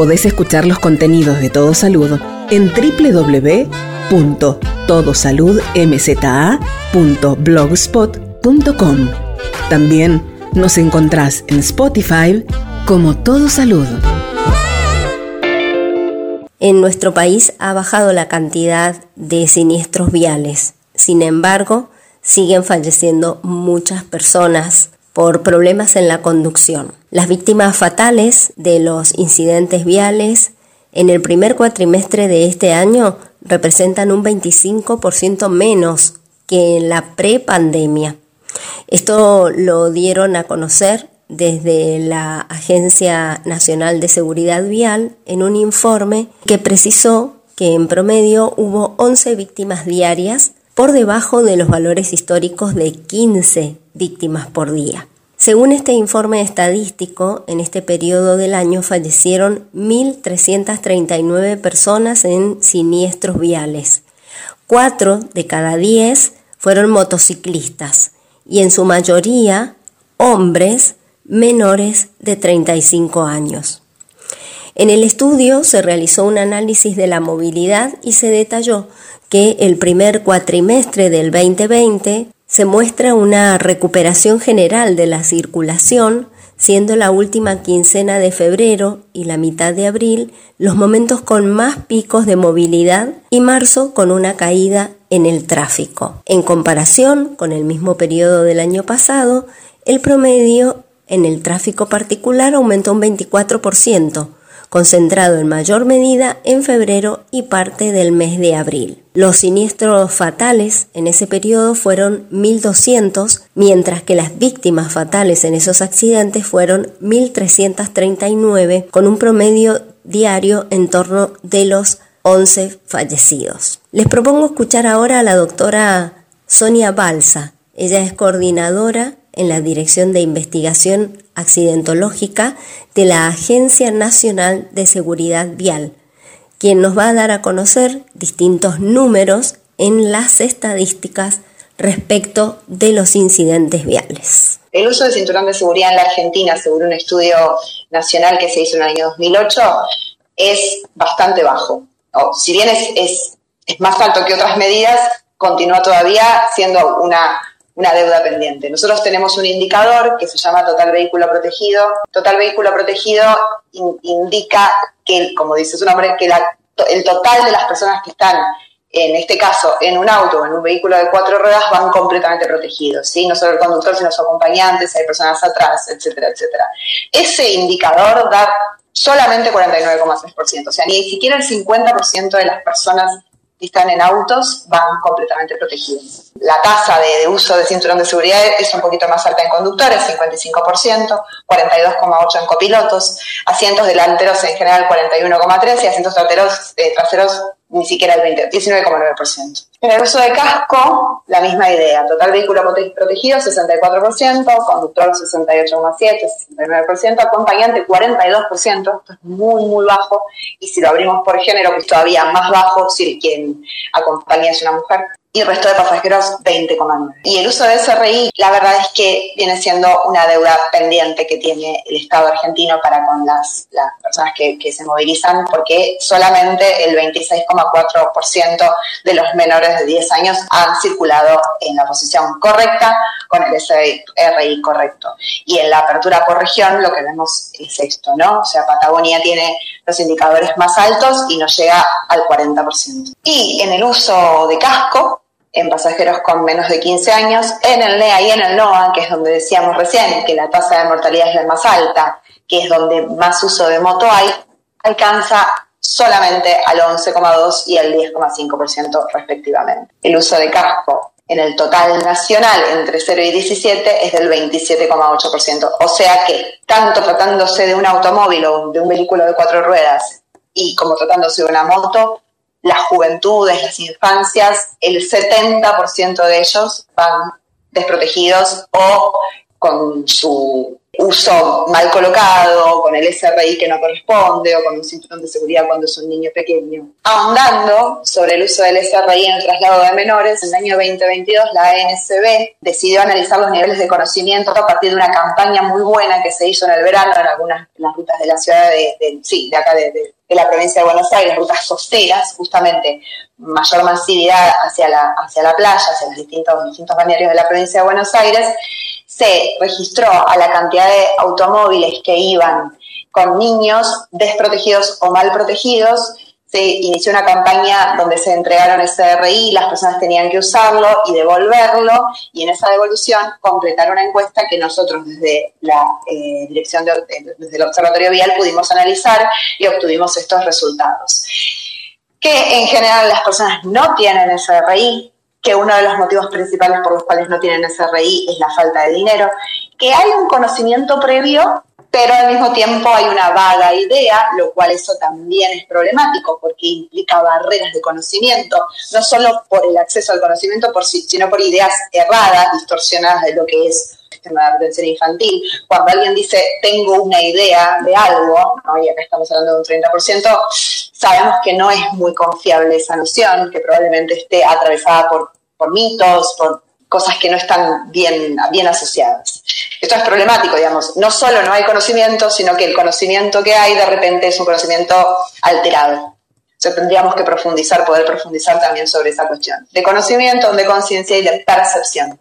Podés escuchar los contenidos de Todo Salud en www.todosaludmza.blogspot.com. También nos encontrás en Spotify como Todo Salud. En nuestro país ha bajado la cantidad de siniestros viales. Sin embargo, siguen falleciendo muchas personas por problemas en la conducción. Las víctimas fatales de los incidentes viales en el primer cuatrimestre de este año representan un 25% menos que en la prepandemia. Esto lo dieron a conocer desde la Agencia Nacional de Seguridad Vial en un informe que precisó que en promedio hubo 11 víctimas diarias por debajo de los valores históricos de 15 víctimas por día. Según este informe estadístico, en este periodo del año fallecieron 1.339 personas en siniestros viales. Cuatro de cada diez fueron motociclistas y en su mayoría hombres menores de 35 años. En el estudio se realizó un análisis de la movilidad y se detalló que el primer cuatrimestre del 2020 se muestra una recuperación general de la circulación, siendo la última quincena de febrero y la mitad de abril los momentos con más picos de movilidad y marzo con una caída en el tráfico. En comparación con el mismo periodo del año pasado, el promedio en el tráfico particular aumentó un 24%, concentrado en mayor medida en febrero y parte del mes de abril. Los siniestros fatales en ese periodo fueron 1.200, mientras que las víctimas fatales en esos accidentes fueron 1.339, con un promedio diario en torno de los 11 fallecidos. Les propongo escuchar ahora a la doctora Sonia Balsa. Ella es coordinadora en la Dirección de Investigación Accidentológica de la Agencia Nacional de Seguridad Vial, quien nos va a dar a conocer distintos números en las estadísticas respecto de los incidentes viales. El uso del cinturón de seguridad en la Argentina, según un estudio nacional que se hizo en el año 2008, es bastante bajo. si bien es, es más alto que otras medidas, continúa todavía siendo una una deuda pendiente. Nosotros tenemos un indicador que se llama total vehículo protegido. Total vehículo protegido indica que, como dice su nombre, que el total de las personas que están, en este caso, en un auto o en un vehículo de cuatro ruedas, van completamente protegidos. ¿sí? No solo el conductor, sino los acompañantes, hay personas atrás, etcétera, etcétera. Ese indicador da solamente 49,6%, o sea, ni siquiera el 50% de las personas están en autos van completamente protegidos. La tasa de, uso de cinturón de seguridad es un poquito más alta en conductores, 55%, 42,8% en copilotos, asientos delanteros en general 41,3% y asientos traseros, eh, traseros ni siquiera el 20, 19,9%. En el uso de casco, la misma idea. Total vehículo protegido, 64%, conductor 68,7%, 69%, acompañante 42%, esto es muy, muy bajo. Y si lo abrimos por género, pues todavía más bajo si quien acompaña es una mujer y el resto de pasajeros 20,9. Y el uso de SRI, la verdad es que viene siendo una deuda pendiente que tiene el Estado argentino para con las, las personas que, que se movilizan, porque solamente el 26,4% de los menores de 10 años han circulado en la posición correcta con el SRI correcto. Y en la apertura por región lo que vemos es esto, ¿no? O sea, Patagonia tiene los indicadores más altos y nos llega al 40%. Y en el uso de casco, en pasajeros con menos de 15 años, en el NEA y en el NOA, que es donde decíamos recién que la tasa de mortalidad es la más alta, que es donde más uso de moto hay, alcanza solamente al 11,2 y al 10,5% respectivamente. El uso de casco en el total nacional entre 0 y 17 es del 27,8%. O sea que, tanto tratándose de un automóvil o de un vehículo de cuatro ruedas y como tratándose de una moto, las juventudes, las infancias, el 70% de ellos van desprotegidos o con su uso mal colocado, con el SRI que no corresponde o con un cinturón de seguridad cuando es un niño pequeño. Ahondando sobre el uso del SRI en el traslado de menores, en el año 2022 la ANSB decidió analizar los niveles de conocimiento a partir de una campaña muy buena que se hizo en el verano en algunas las rutas de la ciudad de, sí, de acá de, la provincia de Buenos Aires, rutas costeras, justamente mayor masividad hacia la, hacia la playa, hacia los distintos, distintos balnearios de la provincia de Buenos Aires, se registró a la cantidad de automóviles que iban con niños desprotegidos o mal protegidos. Se inició una campaña donde se entregaron SRI, las personas tenían que usarlo y devolverlo, y en esa devolución completaron una encuesta que nosotros desde la eh, dirección de, desde el Observatorio Vial pudimos analizar y obtuvimos estos resultados. Que en general las personas no tienen SRI, que uno de los motivos principales por los cuales no tienen SRI es la falta de dinero, que hay un conocimiento previo, pero al mismo tiempo hay una vaga idea, lo cual eso también es problemático porque implica barreras de conocimiento, no solo por el acceso al conocimiento, sino por ideas erradas, distorsionadas de lo que es el sistema de atención infantil. Cuando alguien dice, tengo una idea de algo, y acá estamos hablando de un 30%, sabemos que no es muy confiable esa noción, que probablemente esté atravesada por, por mitos, por cosas que no están bien, bien asociadas. Esto es problemático, digamos. No solo no hay conocimiento, sino que el conocimiento que hay de repente es un conocimiento alterado. Tendríamos que profundizar, poder profundizar también sobre esa cuestión. De conocimiento, de conciencia y de percepción.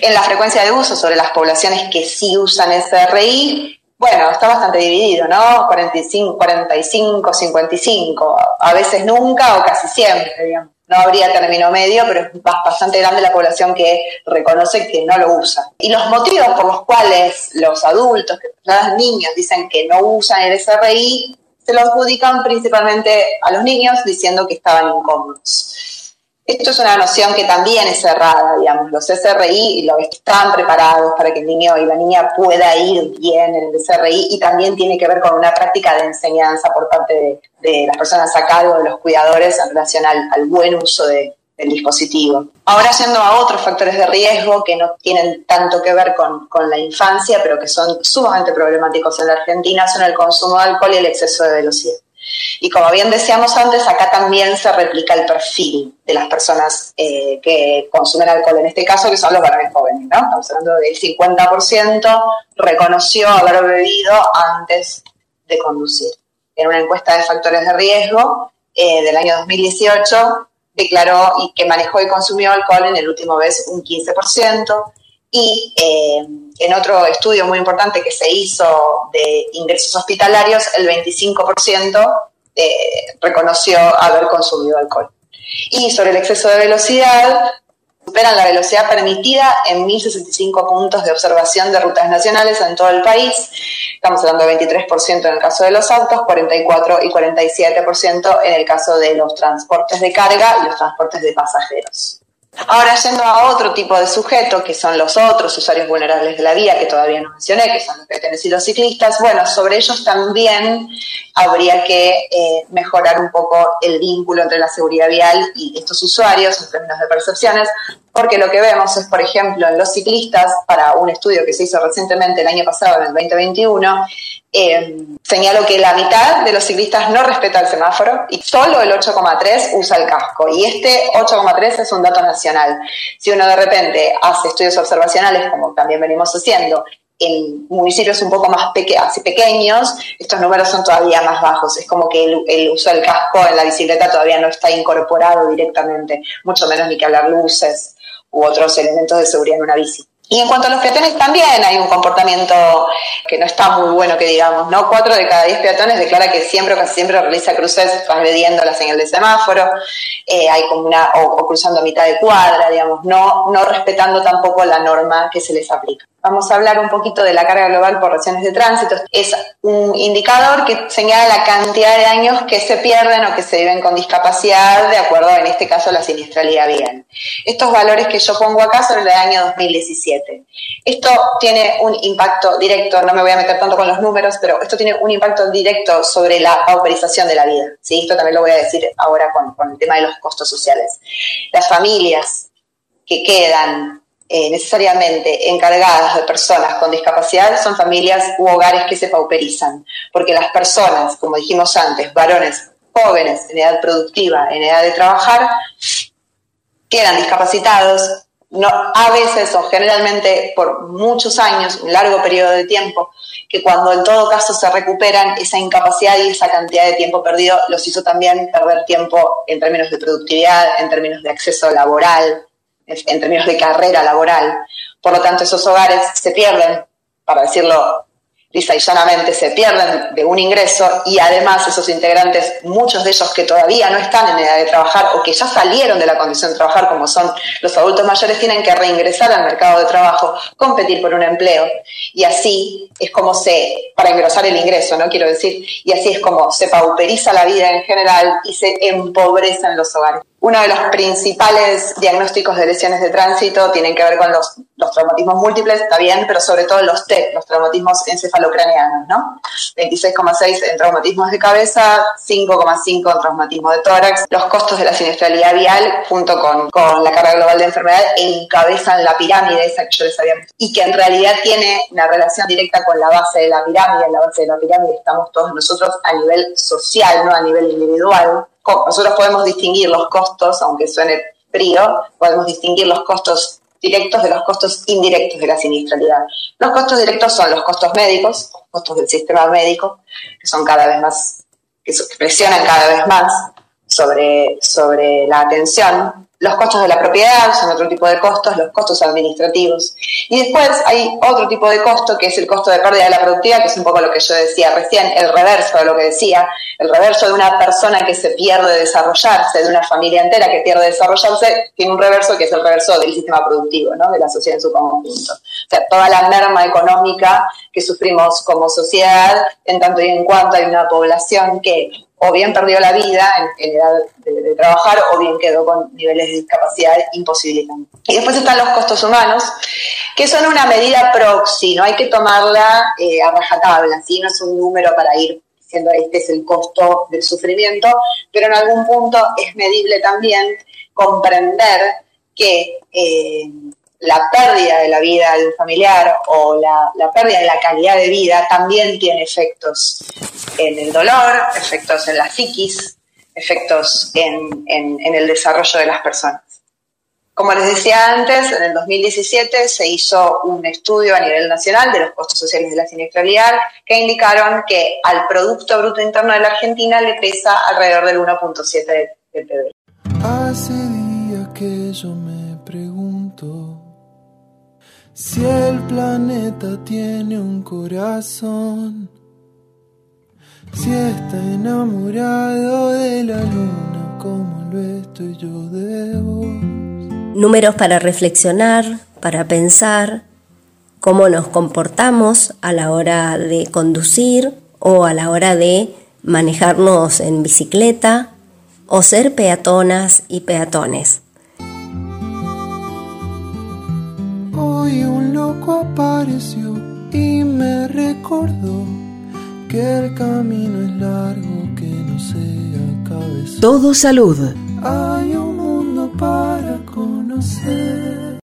En la frecuencia de uso sobre las poblaciones que sí usan SRI, bueno, está bastante dividido, ¿no? 45, 45, 55, a veces nunca o casi siempre, digamos. No habría término medio, pero es bastante grande la población que reconoce que no lo usa. Y los motivos por los cuales los adultos, los niños dicen que no usan el SRI, se lo adjudican principalmente a los niños diciendo que estaban incómodos. Esto es una noción que también es cerrada, digamos, los SRI lo están preparados para que el niño y la niña pueda ir bien en el SRI y también tiene que ver con una práctica de enseñanza por parte de, las personas a cargo, de los cuidadores en relación al, buen uso del dispositivo. Ahora yendo a otros factores de riesgo que no tienen tanto que ver con, con, la infancia, pero que son sumamente problemáticos en la Argentina, son el consumo de alcohol y el exceso de velocidad. Y como bien decíamos antes, acá también se replica el perfil de las personas eh, que consumen alcohol, en este caso que son los varones jóvenes, ¿no? Estamos hablando del 50% reconoció haber bebido antes de conducir. En una encuesta de factores de riesgo eh, del año 2018 declaró y que manejó y consumió alcohol en el último mes un 15%, y eh, en otro estudio muy importante que se hizo de ingresos hospitalarios, el 25% eh, reconoció haber consumido alcohol. Y sobre el exceso de velocidad, superan la velocidad permitida en 1.065 puntos de observación de rutas nacionales en todo el país. Estamos hablando de 23% en el caso de los autos, 44 y 47% en el caso de los transportes de carga y los transportes de pasajeros. Ahora yendo a otro tipo de sujeto, que son los otros usuarios vulnerables de la vía, que todavía no mencioné, que son los peatones y los ciclistas, bueno, sobre ellos también habría que eh, mejorar un poco el vínculo entre la seguridad vial y estos usuarios en términos de percepciones, porque lo que vemos es, por ejemplo, en los ciclistas, para un estudio que se hizo recientemente el año pasado, en el 2021, eh, señalo que la mitad de los ciclistas no respeta el semáforo y solo el 8,3 usa el casco. Y este 8,3 es un dato nacional. Si uno de repente hace estudios observacionales, como también venimos haciendo, en municipios un poco más así pequeños, estos números son todavía más bajos. Es como que el, el, uso del casco en la bicicleta todavía no está incorporado directamente, mucho menos ni que hablar luces u otros elementos de seguridad en una bici. Y en cuanto a los peatones también hay un comportamiento que no está muy bueno que digamos, ¿no? Cuatro de cada diez peatones declara que siempre o casi siempre realiza cruces transgrediendo la señal de semáforo, eh, hay como una, o, cruzando a mitad de cuadra, digamos, no, no respetando tampoco la norma que se les aplica. Vamos a hablar un poquito de la carga global por regiones de tránsito. Es un indicador que señala la cantidad de años que se pierden o que se viven con discapacidad, de acuerdo, en este caso, a la siniestralidad vial. Estos valores que yo pongo acá son el año 2017. Esto tiene un impacto directo, no me voy a meter tanto con los números, pero esto tiene un impacto directo sobre la pauperización de la vida. ¿sí? Esto también lo voy a decir ahora con el tema de los costos sociales. Las familias que quedan eh, necesariamente encargadas de personas con discapacidad son familias u hogares que se pauperizan, porque las personas, como dijimos antes, varones jóvenes en edad productiva, en edad de trabajar, quedan discapacitados, no, a veces o generalmente por muchos años, un largo periodo de tiempo, que cuando en todo caso se recuperan, esa incapacidad y esa cantidad de tiempo perdido los hizo también perder tiempo en términos de productividad, en términos de acceso laboral, en términos de carrera laboral. Por lo tanto, esos hogares se pierden, para decirlo lisa y llanamente se pierden de un ingreso y además esos integrantes, muchos de ellos que todavía no están en edad de trabajar o que ya salieron de la condición de trabajar, como son los adultos mayores, tienen que reingresar al mercado de trabajo, competir por un empleo. Y así es como se, para engrosar el ingreso, ¿no? Quiero decir, y así es como se pauperiza la vida en general y se empobrecen los hogares. Uno de los principales diagnósticos de lesiones de tránsito tienen que ver con los, traumatismos múltiples, está bien, pero sobre todo los TEC, los traumatismos encefalocraneanos, ¿no? 26,6 en traumatismos de cabeza, 5,5 en traumatismo de tórax. Los costos de la siniestralidad vial, junto con, con la carga global de enfermedad, encabezan la pirámide esa que yo les había y que en realidad tiene una relación directa con la base de la pirámide. En la base de la pirámide estamos todos nosotros a nivel social, no a nivel individual nosotros podemos distinguir los costos, aunque suene frío, podemos distinguir los costos directos de los costos indirectos de la siniestralidad. Los costos directos son los costos médicos, los costos del sistema médico, que son cada vez más, que presionan cada vez más sobre, sobre la atención los costos de la propiedad son otro tipo de costos, los costos administrativos. Y después hay otro tipo de costo que es el costo de pérdida de la productividad, que es un poco lo que yo decía recién, el reverso de lo que decía, el reverso de una persona que se pierde desarrollarse, de una familia entera que pierde desarrollarse, tiene un reverso que es el reverso del sistema productivo, ¿no? de la sociedad en su conjunto. O sea, toda la merma económica que sufrimos como sociedad, en tanto y en cuanto hay una población que o bien perdió la vida en, edad de, trabajar o bien quedó con niveles de discapacidad imposibilitantes. Y después están los costos humanos, que son una medida proxy, no hay que tomarla eh, a rajatabla, no es un número para ir diciendo este es el costo del sufrimiento, pero en algún punto es medible también comprender que eh, la pérdida de la vida de un familiar o la, pérdida de la calidad de vida también tiene efectos en el dolor, efectos en la psiquis, efectos en, el desarrollo de las personas. Como les decía antes, en el 2017 se hizo un estudio a nivel nacional de los costos sociales de la siniestralidad que indicaron que al Producto Bruto Interno de la Argentina le pesa alrededor del 1.7 del PIB. Hace días que yo me pregunto si el planeta tiene un corazón, si está enamorado de la luna como lo estoy yo de vos. Números para reflexionar, para pensar cómo nos comportamos a la hora de conducir o a la hora de manejarnos en bicicleta o ser peatonas y peatones. un loco apareció y me recordó que el camino es largo, que no sea cabeza. Todo salud. Hay un mundo para conocer.